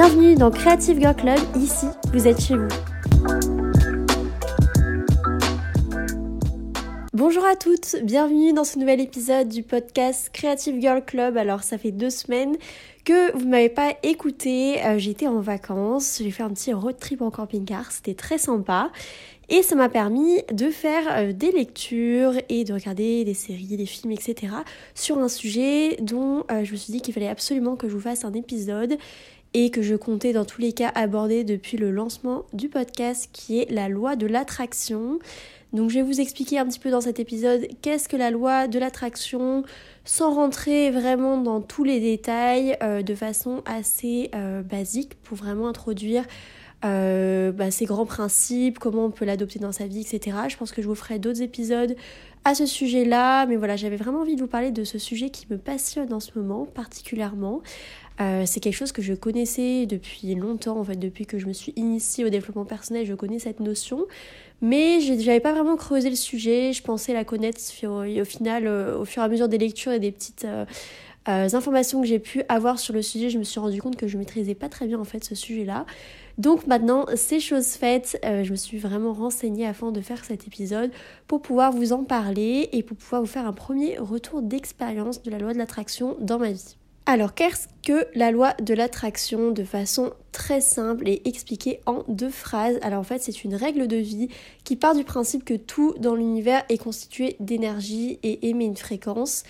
Bienvenue dans Creative Girl Club, ici vous êtes chez vous. Bonjour à toutes, bienvenue dans ce nouvel épisode du podcast Creative Girl Club. Alors ça fait deux semaines que vous ne m'avez pas écouté, euh, j'étais en vacances, j'ai fait un petit road trip en camping-car, c'était très sympa. Et ça m'a permis de faire euh, des lectures et de regarder des séries, des films, etc. sur un sujet dont euh, je me suis dit qu'il fallait absolument que je vous fasse un épisode et que je comptais dans tous les cas aborder depuis le lancement du podcast qui est la loi de l'attraction. Donc je vais vous expliquer un petit peu dans cet épisode qu'est-ce que la loi de l'attraction sans rentrer vraiment dans tous les détails euh, de façon assez basique pour vraiment introduire euh, bah, ses grands principes, comment on peut l'adopter dans sa vie, etc. Je pense que je vous ferai d'autres épisodes à ce sujet-là, mais voilà, j'avais vraiment envie de vous parler de ce sujet qui me passionne en ce moment particulièrement. Euh, c'est quelque chose que je connaissais depuis longtemps, en fait, depuis que je me suis initiée au développement personnel, je connais cette notion, mais j'avais pas vraiment creusé le sujet, je pensais la connaître au, final, euh, au fur et à mesure des lectures et des petites euh, informations que j'ai pu avoir sur le sujet, je me suis rendu compte que je maîtrisais pas très bien en fait ce sujet-là. Donc maintenant, c'est chose faite, je me suis vraiment renseignée afin de faire cet épisode pour pouvoir vous en parler et pour pouvoir vous faire un premier retour d'expérience de la loi de l'attraction dans ma vie. Alors, qu'est-ce que la loi de l'attraction de façon très simple et expliquée en deux phrases? Alors en fait, c'est une règle de vie qui part du principe que tout dans l'univers est constitué d'énergie et émet une fréquence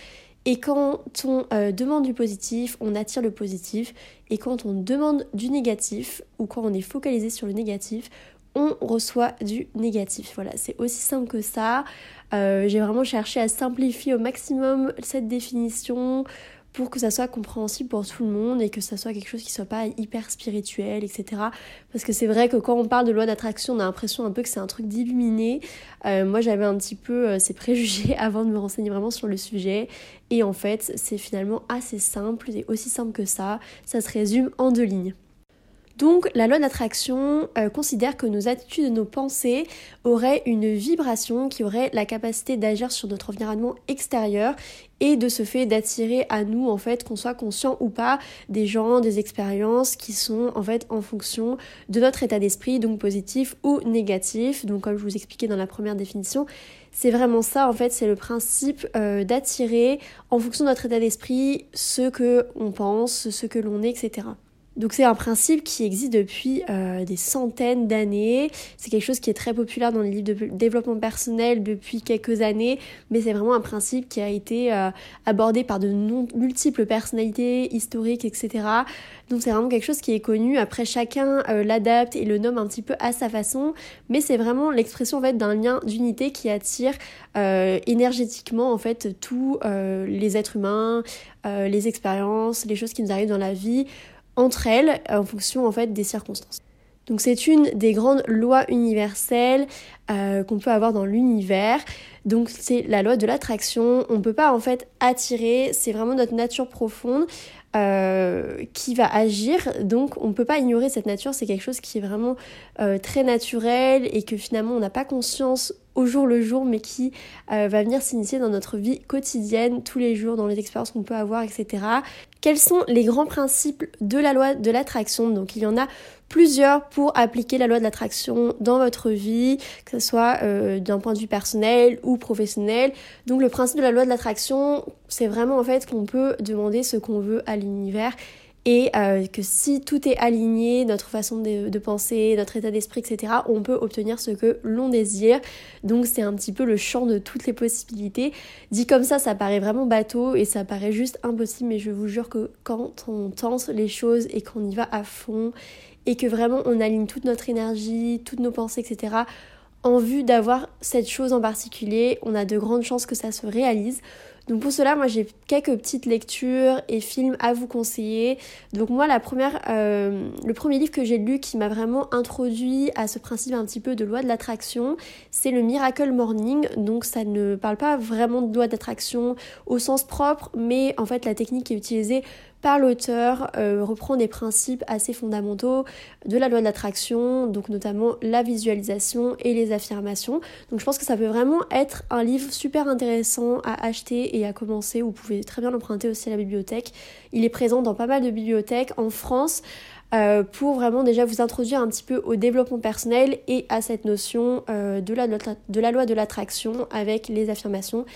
et quand on euh, demande du positif, on attire le positif. Et quand on demande du négatif, ou quand on est focalisé sur le négatif, on reçoit du négatif. Voilà, c'est aussi simple que ça. Euh, j'ai vraiment cherché à simplifier au maximum cette définition pour que ça soit compréhensible pour tout le monde et que ça soit quelque chose qui soit pas hyper spirituel, etc. Parce que c'est vrai que quand on parle de loi d'attraction, on a l'impression un peu que c'est un truc d'illuminé. Euh, moi, j'avais un petit peu euh, ces préjugés avant de me renseigner vraiment sur le sujet. Et en fait, c'est finalement assez simple, c'est aussi simple que ça. Ça se résume en deux lignes. Donc la loi d'attraction euh, considère que nos attitudes nos pensées auraient une vibration qui aurait la capacité d'agir sur notre environnement extérieur et de ce fait d'attirer à nous en fait qu'on soit conscient ou pas des gens, des expériences qui sont en fait en fonction de notre état d'esprit donc positif ou négatif. Donc comme je vous expliquais dans la première définition, c'est vraiment ça en fait, c'est le principe euh, d'attirer en fonction de notre état d'esprit ce que on pense, ce que l'on est, etc. Donc c'est un principe qui existe depuis euh, des centaines d'années. C'est quelque chose qui est très populaire dans les livres de développement personnel depuis quelques années, mais c'est vraiment un principe qui a été euh, abordé par de multiples personnalités historiques, etc. Donc c'est vraiment quelque chose qui est connu. Après chacun euh, l'adapte et le nomme un petit peu à sa façon, mais c'est vraiment l'expression en fait d'un lien d'unité qui attire énergétiquement en fait tous les êtres humains, les expériences, les choses qui nous arrivent dans la vie entre elles en fonction en fait des circonstances. Donc c'est une des grandes lois universelles euh, qu'on peut avoir dans l'univers. Donc c'est la loi de l'attraction. On ne peut pas en fait attirer, c'est vraiment notre nature profonde euh, qui va agir. Donc on ne peut pas ignorer cette nature, c'est quelque chose qui est vraiment euh, très naturel et que finalement on n'a pas conscience au jour le jour, mais qui va venir s'initier dans notre vie quotidienne, tous les jours, dans les expériences qu'on peut avoir, etc. Quels sont les grands principes de la loi de l'attraction? Donc il y en a plusieurs pour appliquer la loi de l'attraction dans votre vie, que ce soit euh, d'un point de vue personnel ou professionnel. Donc le principe de la loi de l'attraction, c'est vraiment en fait qu'on peut demander ce qu'on veut à l'univers et euh, que si tout est aligné, notre façon de, penser, notre état d'esprit, etc., on peut obtenir ce que l'on désire. Donc c'est un petit peu le champ de toutes les possibilités. Dit comme ça, ça paraît vraiment bateau et ça paraît juste impossible, mais je vous jure que quand on tense les choses et qu'on y va à fond et que vraiment on aligne toute notre énergie, toutes nos pensées, etc., en vue d'avoir cette chose en particulier, on a de grandes chances que ça se réalise. Donc pour cela, moi j'ai quelques petites lectures et films à vous conseiller. Donc moi la première, euh, le premier livre que j'ai lu qui m'a vraiment introduit à ce principe un petit peu de loi de l'attraction, c'est le Miracle Morning. Donc ça ne parle pas vraiment de loi d'attraction au sens propre, mais en fait la technique qui est utilisée par l'auteur euh, reprend des principes assez fondamentaux de la loi de l'attraction, donc notamment la visualisation et les affirmations. Donc je pense que ça peut vraiment être un livre super intéressant à acheter et à commencer. Vous pouvez très bien l'emprunter aussi à la bibliothèque. Il est présent dans pas mal de bibliothèques en France. Euh, pour vraiment déjà vous introduire un petit peu au développement personnel et à cette notion euh, de, la, de la loi de l'attraction avec les affirmations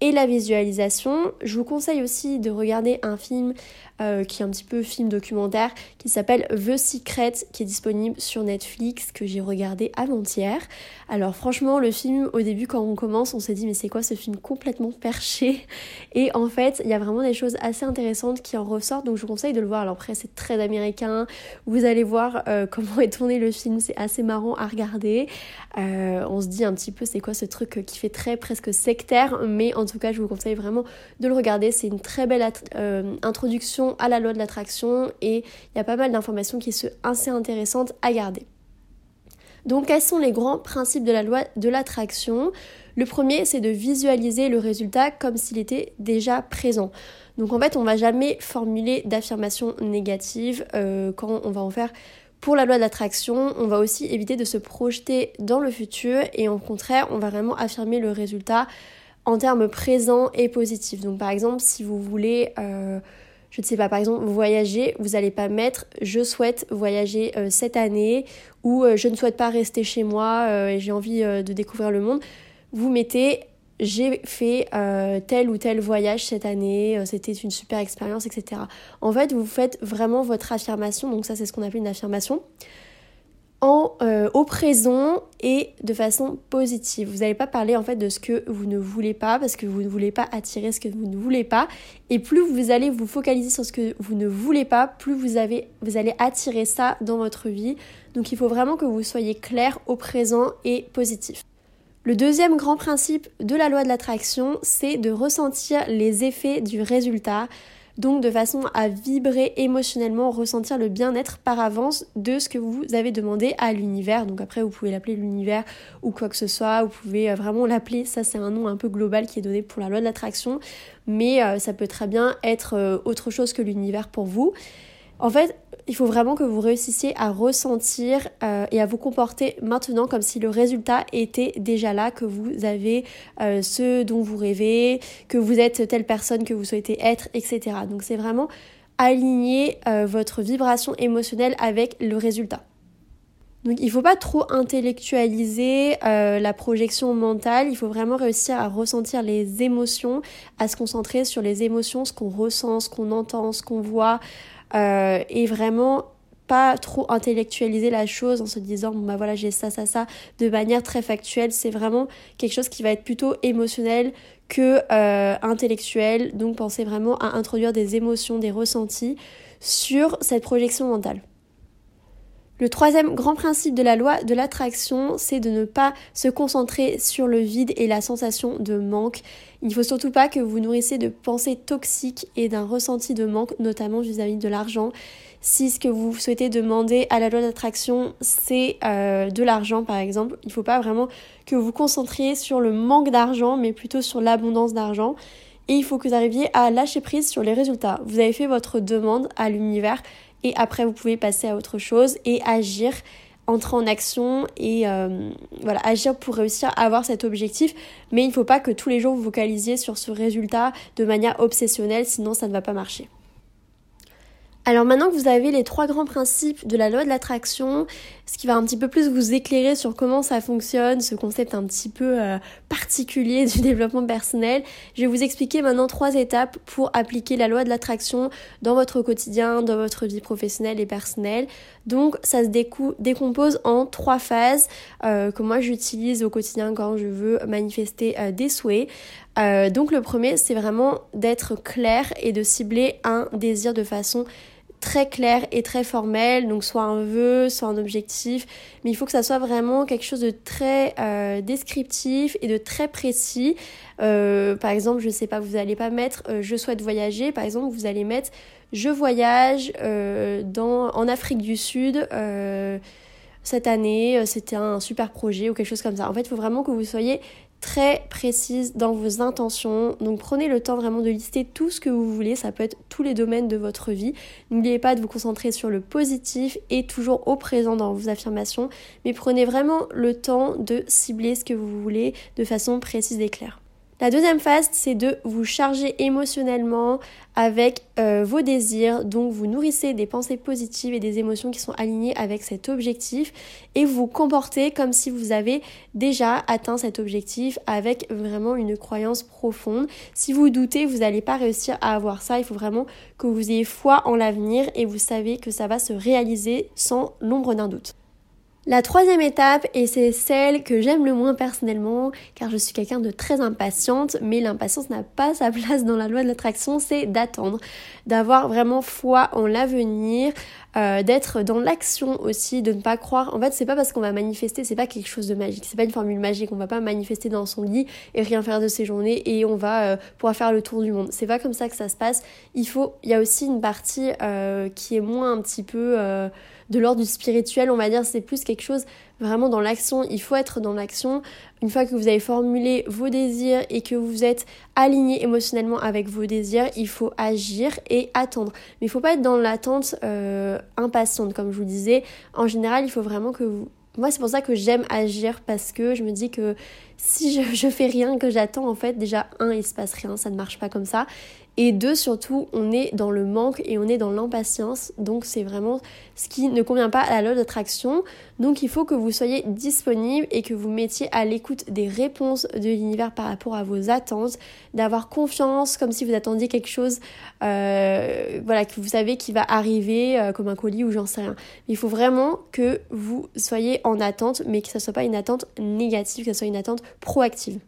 et la visualisation. Je vous conseille aussi de regarder un film euh, qui est un petit peu film documentaire qui s'appelle The Secret qui est disponible sur Netflix que j'ai regardé avant-hier. Alors franchement le film au début quand on commence on s'est dit mais c'est quoi ce film complètement perché? Et en fait il y a vraiment des choses assez intéressantes qui en ressortent donc je vous conseille de le voir. Alors après c'est très américain, vous allez voir euh, comment est tourné le film, c'est assez marrant à regarder. Euh, on se dit un petit peu c'est quoi ce truc qui fait très presque sectaire mais en tout cas je vous conseille vraiment de le regarder, c'est une très belle introduction à la loi de l'attraction et il y a pas mal d'informations qui sont assez intéressantes à garder. Donc quels sont les grands principes de la loi de l'attraction? Le premier, c'est de visualiser le résultat comme s'il était déjà présent. Donc en fait, on va jamais formuler d'affirmations négatives euh, quand on va en faire pour la loi de l'attraction. On va aussi éviter de se projeter dans le futur et au contraire, on va vraiment affirmer le résultat en termes présents et positifs. Donc par exemple, si vous voulez... Euh, je ne sais pas, par exemple, voyager, vous n'allez pas mettre je souhaite voyager euh, cette année ou euh, je ne souhaite pas rester chez moi euh, et j'ai envie de découvrir le monde. Vous mettez j'ai fait tel ou tel voyage cette année, c'était une super expérience, etc. En fait, vous faites vraiment votre affirmation, donc ça c'est ce qu'on appelle une affirmation euh, au présent et de façon positive. Vous n'allez pas parler en fait de ce que vous ne voulez pas parce que vous ne voulez pas attirer ce que vous ne voulez pas. Et plus vous allez vous focaliser sur ce que vous ne voulez pas, plus vous, avez, vous allez attirer ça dans votre vie. Donc il faut vraiment que vous soyez clair au présent et positif. Le deuxième grand principe de la loi de l'attraction, c'est de ressentir les effets du résultat donc de façon à vibrer émotionnellement, ressentir le bien-être par avance de ce que vous avez demandé à l'univers. Donc après, vous pouvez l'appeler l'univers ou quoi que ce soit, vous pouvez euh, vraiment l'appeler, ça c'est un nom un peu global qui est donné pour la loi de l'attraction, mais euh, ça peut très bien être euh, autre chose que l'univers pour vous. En fait, il faut vraiment que vous réussissiez à ressentir euh, et à vous comporter maintenant comme si le résultat était déjà là, que vous avez euh, ce dont vous rêvez, que vous êtes telle personne que vous souhaitez être, etc. Donc c'est vraiment aligner euh, votre vibration émotionnelle avec le résultat. Donc il ne faut pas trop intellectualiser la projection mentale, il faut vraiment réussir à ressentir les émotions, à se concentrer sur les émotions, ce qu'on ressent, ce qu'on entend, ce qu'on voit, euh, et vraiment pas trop intellectualiser la chose en se disant bon bah voilà j'ai ça ça ça de manière très factuelle. C'est vraiment quelque chose qui va être plutôt émotionnel que euh, intellectuel. Donc pensez vraiment à introduire des émotions des ressentis sur cette projection mentale le troisième grand principe de la loi de l'attraction, c'est de ne pas se concentrer sur le vide et la sensation de manque. Il ne faut surtout pas que vous nourrissez de pensées toxiques et d'un ressenti de manque, notamment vis-à-vis de l'argent. Si ce que vous souhaitez demander à la loi d'attraction, c'est euh, de l'argent par exemple, il ne faut pas vraiment que vous vous concentriez sur le manque d'argent, mais plutôt sur l'abondance d'argent. Et il faut que vous arriviez à lâcher prise sur les résultats. Vous avez fait votre demande à l'univers et après vous pouvez passer à autre chose et agir entrer en action et euh, voilà agir pour réussir à avoir cet objectif mais il ne faut pas que tous les jours vous vocalisiez sur ce résultat de manière obsessionnelle sinon ça ne va pas marcher alors maintenant que vous avez les trois grands principes de la loi de l'attraction, ce qui va un petit peu plus vous éclairer sur comment ça fonctionne, ce concept un petit peu euh, particulier du développement personnel, je vais vous expliquer maintenant trois étapes pour appliquer la loi de l'attraction dans votre quotidien, dans votre vie professionnelle et personnelle. Donc ça se décompose en trois phases euh, que moi j'utilise au quotidien quand je veux manifester euh, des souhaits. Donc le premier c'est vraiment d'être clair et de cibler un désir de façon très clair et très formel, donc soit un vœu, soit un objectif, mais il faut que ça soit vraiment quelque chose de très euh, descriptif et de très précis. Euh, par exemple, je sais pas, vous allez pas mettre euh, je souhaite voyager, par exemple, vous allez mettre je voyage dans, en Afrique du Sud cette année, c'était un super projet ou quelque chose comme ça. En fait, il faut vraiment que vous soyez très précise dans vos intentions. Donc prenez le temps vraiment de lister tout ce que vous voulez, ça peut être tous les domaines de votre vie. N'oubliez pas de vous concentrer sur le positif et toujours au présent dans vos affirmations, mais prenez vraiment le temps de cibler ce que vous voulez de façon précise et claire. La deuxième phase, c'est de vous charger émotionnellement avec euh, vos désirs. Donc vous nourrissez des pensées positives et des émotions qui sont alignées avec cet objectif et vous comportez comme si vous avez déjà atteint cet objectif avec vraiment une croyance profonde. Si vous doutez, vous n'allez pas réussir à avoir ça. Il faut vraiment que vous ayez foi en l'avenir et vous savez que ça va se réaliser sans l'ombre d'un doute. La troisième étape, et c'est celle que j'aime le moins personnellement, car je suis quelqu'un de très impatiente, mais l'impatience n'a pas sa place dans la loi de l'attraction, c'est d'attendre, d'avoir vraiment foi en l'avenir, euh, d'être dans l'action aussi, de ne pas croire. En fait, c'est pas parce qu'on va manifester, c'est pas quelque chose de magique, c'est pas une formule magique. On va pas manifester dans son lit et rien faire de ses journées et on va euh, pouvoir faire le tour du monde. C'est pas comme ça que ça se passe. Il faut, il y a aussi une partie euh, qui est moins un petit peu de l'ordre du spirituel, on va dire, c'est plus quelque chose vraiment dans l'action. Il faut être dans l'action. Une fois que vous avez formulé vos désirs et que vous êtes aligné émotionnellement avec vos désirs, il faut agir et attendre. Mais il faut pas être dans l'attente euh, impatiente, comme je vous disais. En général, il faut vraiment que vous... Moi, c'est pour ça que j'aime agir parce que je me dis que si je, je fais rien, que j'attends, en fait, déjà, un, il se passe rien, ça ne marche pas comme ça. Et deux, surtout, on est dans le manque et on est dans l'impatience. Donc c'est vraiment ce qui ne convient pas à la loi d'attraction. Donc il faut que vous soyez disponible et que vous mettiez à l'écoute des réponses de l'univers par rapport à vos attentes, d'avoir confiance comme si vous attendiez quelque chose, euh, voilà, que vous savez qui va arriver euh, comme un colis ou j'en sais rien. Il faut vraiment que vous soyez en attente, mais que ce ne soit pas une attente négative, que ce soit une attente proactive.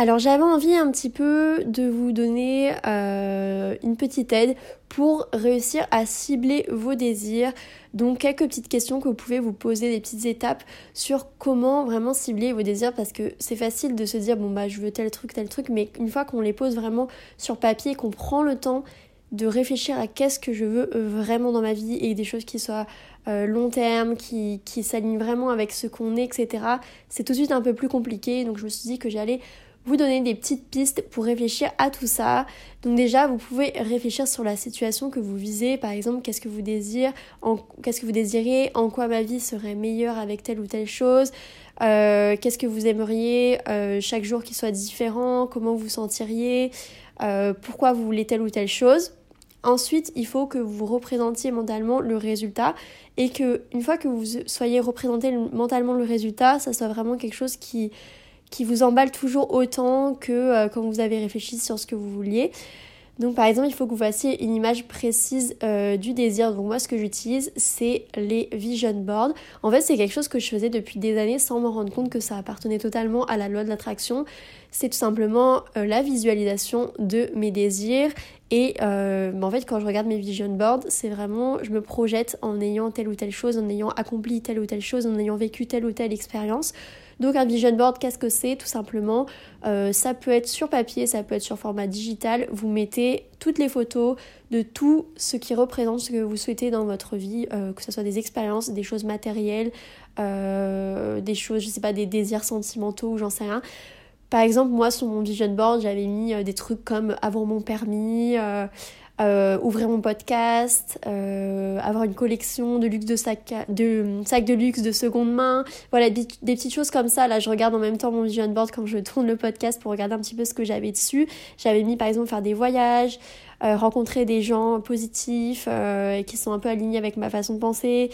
Alors j'avais envie un petit peu de vous donner euh, une petite aide pour réussir à cibler vos désirs. Donc quelques petites questions que vous pouvez vous poser, des petites étapes sur comment vraiment cibler vos désirs parce que c'est facile de se dire bon bah je veux tel truc, tel truc, mais une fois qu'on les pose vraiment sur papier, qu'on prend le temps de réfléchir à qu'est-ce que je veux euh, vraiment dans ma vie et des choses qui soient euh, long terme, qui, qui s'alignent vraiment avec ce qu'on est, etc. C'est tout de suite un peu plus compliqué. Donc je me suis dit que j'allais vous donner des petites pistes pour réfléchir à tout ça. Donc déjà, vous pouvez réfléchir sur la situation que vous visez. Par exemple, qu'est-ce que vous désirez, qu'est-ce que vous désirez, en quoi ma vie serait meilleure avec telle ou telle chose. Euh, qu'est-ce que vous aimeriez euh, chaque jour qui soit différent, comment vous sentiriez, euh, pourquoi vous voulez telle ou telle chose. Ensuite, il faut que vous représentiez mentalement le résultat et que une fois que vous soyez représenté mentalement le résultat, ça soit vraiment quelque chose qui qui vous emballe toujours autant que euh, quand vous avez réfléchi sur ce que vous vouliez. Donc par exemple, il faut que vous fassiez une image précise euh, du désir. Donc moi, ce que j'utilise, c'est les vision boards. En fait, c'est quelque chose que je faisais depuis des années sans me rendre compte que ça appartenait totalement à la loi de l'attraction. C'est tout simplement euh, la visualisation de mes désirs. Et bah, en fait, quand je regarde mes vision boards, c'est vraiment, je me projette en ayant telle ou telle chose, en ayant accompli telle ou telle chose, en ayant vécu telle ou telle expérience. Donc un vision board, qu'est-ce que c'est Tout simplement, euh, ça peut être sur papier, ça peut être sur format digital. Vous mettez toutes les photos de tout ce qui représente ce que vous souhaitez dans votre vie, euh, que ce soit des expériences, des choses matérielles, euh, des choses, je sais pas, des désirs sentimentaux ou j'en sais rien. Par exemple, moi sur mon vision board, j'avais mis des trucs comme avoir mon permis, ouvrir mon podcast, euh, avoir une collection de luxe de sacs de sacs de luxe de seconde main, voilà des, petites choses comme ça. Là, je regarde en même temps mon vision board quand je tourne le podcast pour regarder un petit peu ce que j'avais dessus. J'avais mis par exemple faire des voyages, euh, rencontrer des gens positifs et qui sont un peu alignés avec ma façon de penser.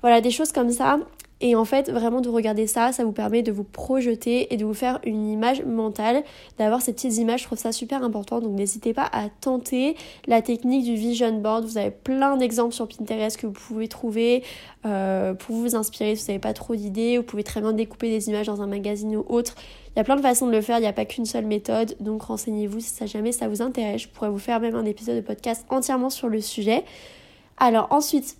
Voilà, des choses comme ça. Et en fait, vraiment de regarder ça, ça vous permet de vous projeter et de vous faire une image mentale, d'avoir ces petites images, je trouve ça super important. Donc n'hésitez pas à tenter la technique du vision board. Vous avez plein d'exemples sur Pinterest que vous pouvez trouver euh, pour vous inspirer si vous n'avez pas trop d'idées. Vous pouvez très bien découper des images dans un magazine ou autre. Il y a plein de façons de le faire, il n'y a pas qu'une seule méthode. Donc renseignez-vous si ça jamais ça vous intéresse. Je pourrais vous faire même un épisode de podcast entièrement sur le sujet. Alors ensuite,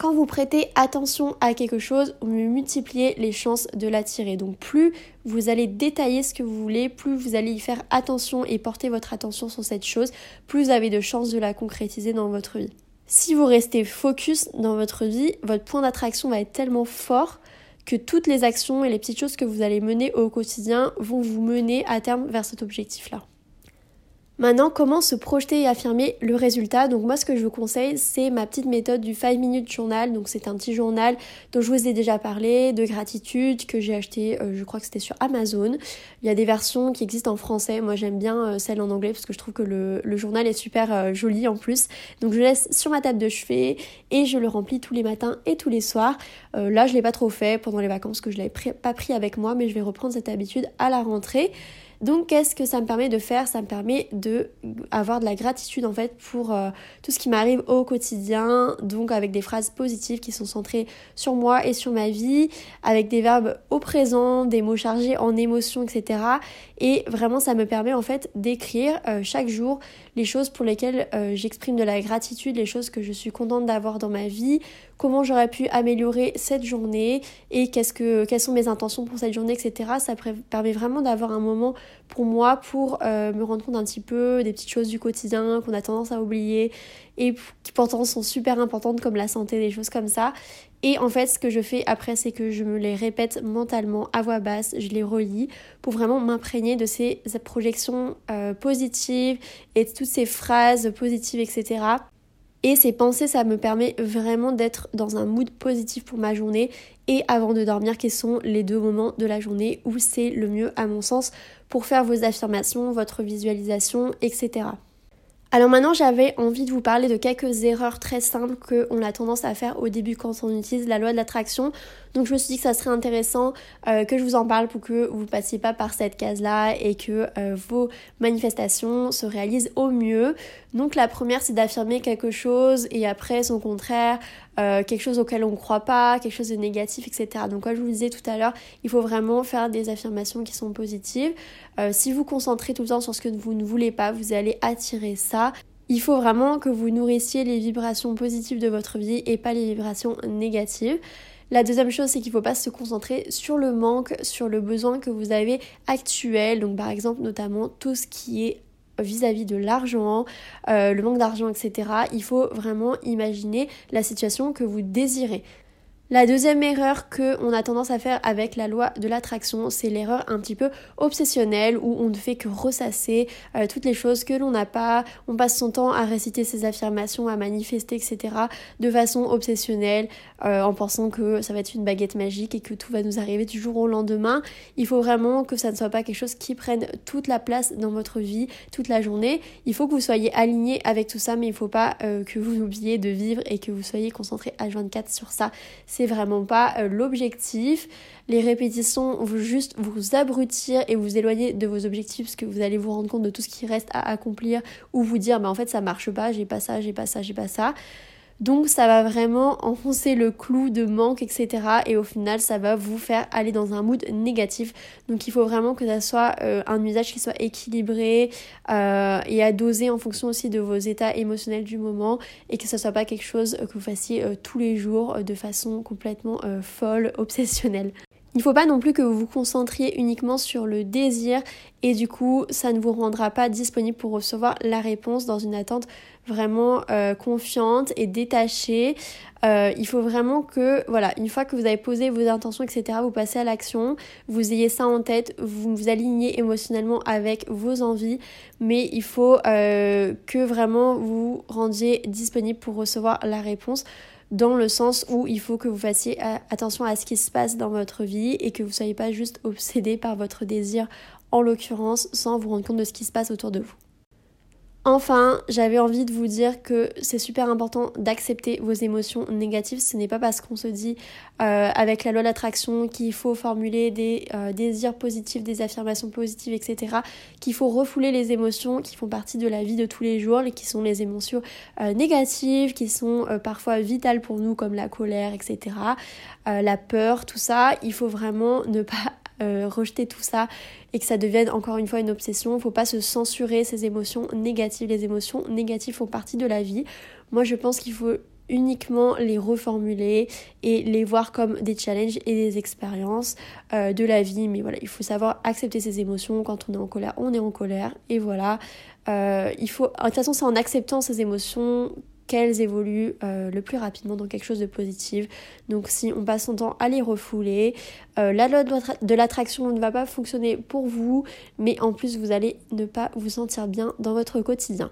quand vous prêtez attention à quelque chose, vous multipliez les chances de l'attirer. Donc plus vous allez détailler ce que vous voulez, plus vous allez y faire attention et porter votre attention sur cette chose, plus vous avez de chances de la concrétiser dans votre vie. Si vous restez focus dans votre vie, votre point d'attraction va être tellement fort que toutes les actions et les petites choses que vous allez mener au quotidien vont vous mener à terme vers cet objectif-là. Maintenant, comment se projeter et affirmer le résultat? Donc moi, ce que je vous conseille, c'est ma petite méthode du 5 minutes journal. Donc c'est un petit journal dont je vous ai déjà parlé, de gratitude, que j'ai acheté, euh, je crois que c'était sur Amazon. Il y a des versions qui existent en français. Moi, j'aime bien euh, celle en anglais parce que je trouve que le, journal est super euh, joli en plus. Donc je le laisse sur ma table de chevet et je le remplis tous les matins et tous les soirs. là, je l'ai pas trop fait pendant les vacances que je l'avais pas pris avec moi, mais je vais reprendre cette habitude à la rentrée. Donc qu'est-ce que ça me permet de faire? Ça me permet de avoir de la gratitude en fait pour euh, tout ce qui m'arrive au quotidien, donc avec des phrases positives qui sont centrées sur moi et sur ma vie, avec des verbes au présent, des mots chargés en émotions, etc. Et vraiment ça me permet en fait d'écrire euh, chaque jour les choses pour lesquelles euh, j'exprime de la gratitude, les choses que je suis contente d'avoir dans ma vie, comment j'aurais pu améliorer cette journée et qu'est-ce que, quelles sont mes intentions pour cette journée, etc. Ça permet vraiment d'avoir un moment pour moi pour euh, me rendre compte un petit peu des petites choses du quotidien qu'on a tendance à oublier et qui pourtant sont super importantes comme la santé, des choses comme ça. Et en fait, ce que je fais après, c'est que je me les répète mentalement à voix basse, je les relis pour vraiment m'imprégner de ces projections euh, positives et de toutes ces phrases positives, etc. Et ces pensées, ça me permet vraiment d'être dans un mood positif pour ma journée. Et avant de dormir, quels sont les deux moments de la journée où c'est le mieux à mon sens pour faire vos affirmations, votre visualisation, etc. Alors maintenant, j'avais envie de vous parler de quelques erreurs très simples qu'on a tendance à faire au début quand on utilise la loi de l'attraction. Donc je me suis dit que ça serait intéressant euh, que je vous en parle pour que vous ne passiez pas par cette case-là et que euh, vos manifestations se réalisent au mieux. Donc la première, c'est d'affirmer quelque chose et après son contraire, euh, quelque chose auquel on ne croit pas, quelque chose de négatif, etc. Donc comme je vous le disais tout à l'heure, il faut vraiment faire des affirmations qui sont positives. si vous concentrez tout le temps sur ce que vous ne voulez pas, vous allez attirer ça. Il faut vraiment que vous nourrissiez les vibrations positives de votre vie et pas les vibrations négatives. La deuxième chose, c'est qu'il ne faut pas se concentrer sur le manque, sur le besoin que vous avez actuel. Donc par exemple, notamment tout ce qui est vis-à-vis de l'argent, euh, le manque d'argent, etc. Il faut vraiment imaginer la situation que vous désirez. La deuxième erreur que on a tendance à faire avec la loi de l'attraction, c'est l'erreur un petit peu obsessionnelle où on ne fait que ressasser euh, toutes les choses que l'on n'a pas, on passe son temps à réciter ses affirmations, à manifester, etc. de façon obsessionnelle, euh, en pensant que ça va être une baguette magique et que tout va nous arriver du jour au lendemain. Il faut vraiment que ça ne soit pas quelque chose qui prenne toute la place dans votre vie, toute la journée. Il faut que vous soyez aligné avec tout ça, mais il ne faut pas euh, que vous oubliez de vivre et que vous soyez concentré à 24 sur ça vraiment pas euh, l'objectif. Les répétitions vont juste vous abrutir et vous éloigner de vos objectifs parce que vous allez vous rendre compte de tout ce qui reste à accomplir ou vous dire bah en fait ça marche pas, j'ai pas ça, j'ai pas ça, j'ai pas ça. Donc ça va vraiment enfoncer le clou de manque, etc. Et au final, ça va vous faire aller dans un mood négatif. Donc il faut vraiment que ça soit euh, un usage qui soit équilibré euh, et à doser en fonction aussi de vos états émotionnels du moment et que ça soit pas quelque chose que vous fassiez euh, tous les jours de façon complètement folle, obsessionnelle. Il ne faut pas non plus que vous vous concentriez uniquement sur le désir et du coup ça ne vous rendra pas disponible pour recevoir la réponse dans une attente vraiment euh, confiante et détachée. Euh, il faut vraiment que, voilà, une fois que vous avez posé vos intentions, etc., vous passez à l'action, vous ayez ça en tête, vous vous alignez émotionnellement avec vos envies, mais il faut euh, que vraiment vous rendiez disponible pour recevoir la réponse dans le sens où il faut que vous fassiez attention à ce qui se passe dans votre vie et que vous ne soyez pas juste obsédé par votre désir en l'occurrence sans vous rendre compte de ce qui se passe autour de vous. Enfin, j'avais envie de vous dire que c'est super important d'accepter vos émotions négatives. Ce n'est pas parce qu'on se dit euh, avec la loi d'attraction qu'il faut formuler des euh, désirs positifs, des affirmations positives, etc. qu'il faut refouler les émotions qui font partie de la vie de tous les jours qui sont les émotions euh, négatives, qui sont parfois vitales pour nous comme la colère, etc. la peur, tout ça. Il faut vraiment ne pas euh, rejeter tout ça et que ça devienne encore une fois une obsession. Faut pas se censurer ces émotions négatives. Les émotions négatives font partie de la vie. Moi, je pense qu'il faut uniquement les reformuler et les voir comme des challenges et des expériences euh, de la vie. Mais voilà, il faut savoir accepter ses émotions. Quand on est en colère, on est en colère. Et voilà, euh, il faut. De toute façon, c'est en acceptant ces émotions qu'elles évoluent euh, le plus rapidement dans quelque chose de positif. Donc si on passe son temps à les refouler, la loi de l'attraction ne va pas fonctionner pour vous, mais en plus vous allez ne pas vous sentir bien dans votre quotidien.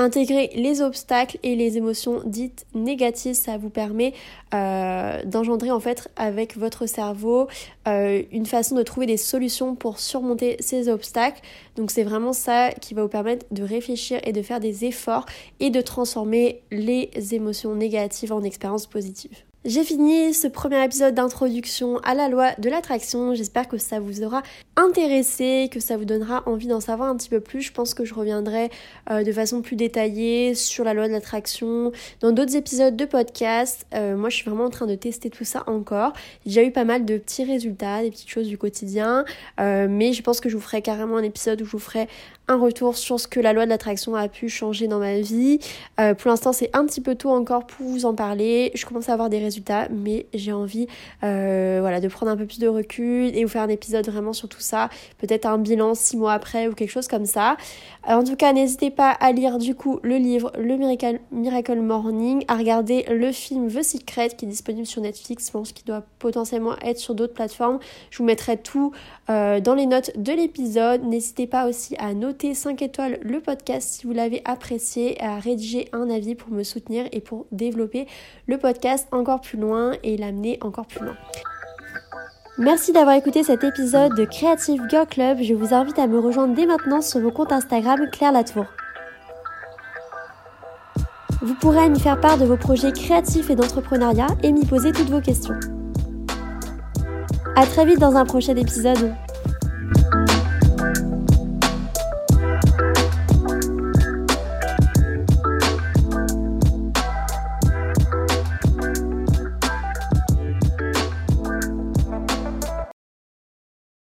Intégrer les obstacles et les émotions dites négatives, ça vous permet euh, d'engendrer en fait avec votre cerveau euh, une façon de trouver des solutions pour surmonter ces obstacles. Donc c'est vraiment ça qui va vous permettre de réfléchir et de faire des efforts et de transformer les émotions négatives en expériences positives. J'ai fini ce premier épisode d'introduction à la loi de l'attraction. J'espère que ça vous aura intéressé, que ça vous donnera envie d'en savoir un petit peu plus. Je pense que je reviendrai euh, de façon plus détaillée sur la loi de l'attraction dans d'autres épisodes de podcast. Euh, moi, je suis vraiment en train de tester tout ça encore. J'ai eu pas mal de petits résultats, des petites choses du quotidien, euh, mais je pense que je vous ferai carrément un épisode où je vous ferai un retour sur ce que la loi de l'attraction a pu changer dans ma vie. pour l'instant, c'est un petit peu tôt encore pour vous en parler. Je commence à avoir des résultats mais j'ai envie euh, voilà, de prendre un peu plus de recul et vous faire un épisode vraiment sur tout ça, peut-être un bilan six mois après ou quelque chose comme ça. Euh, en tout cas, n'hésitez pas à lire du coup le livre Le Miracle, Miracle Morning, à regarder le film The Secret qui est disponible sur Netflix, je pense qu'il doit potentiellement être sur d'autres plateformes. Je vous mettrai tout euh, dans les notes de l'épisode. N'hésitez pas aussi à noter 5 étoiles le podcast si vous l'avez apprécié à rédiger un avis pour me soutenir et pour développer le podcast encore plus loin et l'amener encore plus loin. Merci d'avoir écouté cet épisode de Creative Girl Club. Je vous invite à me rejoindre dès maintenant sur mon compte Instagram Claire Latour. Vous pourrez m'y faire part de vos projets créatifs et d'entrepreneuriat et m'y poser toutes vos questions. A très vite dans un prochain épisode.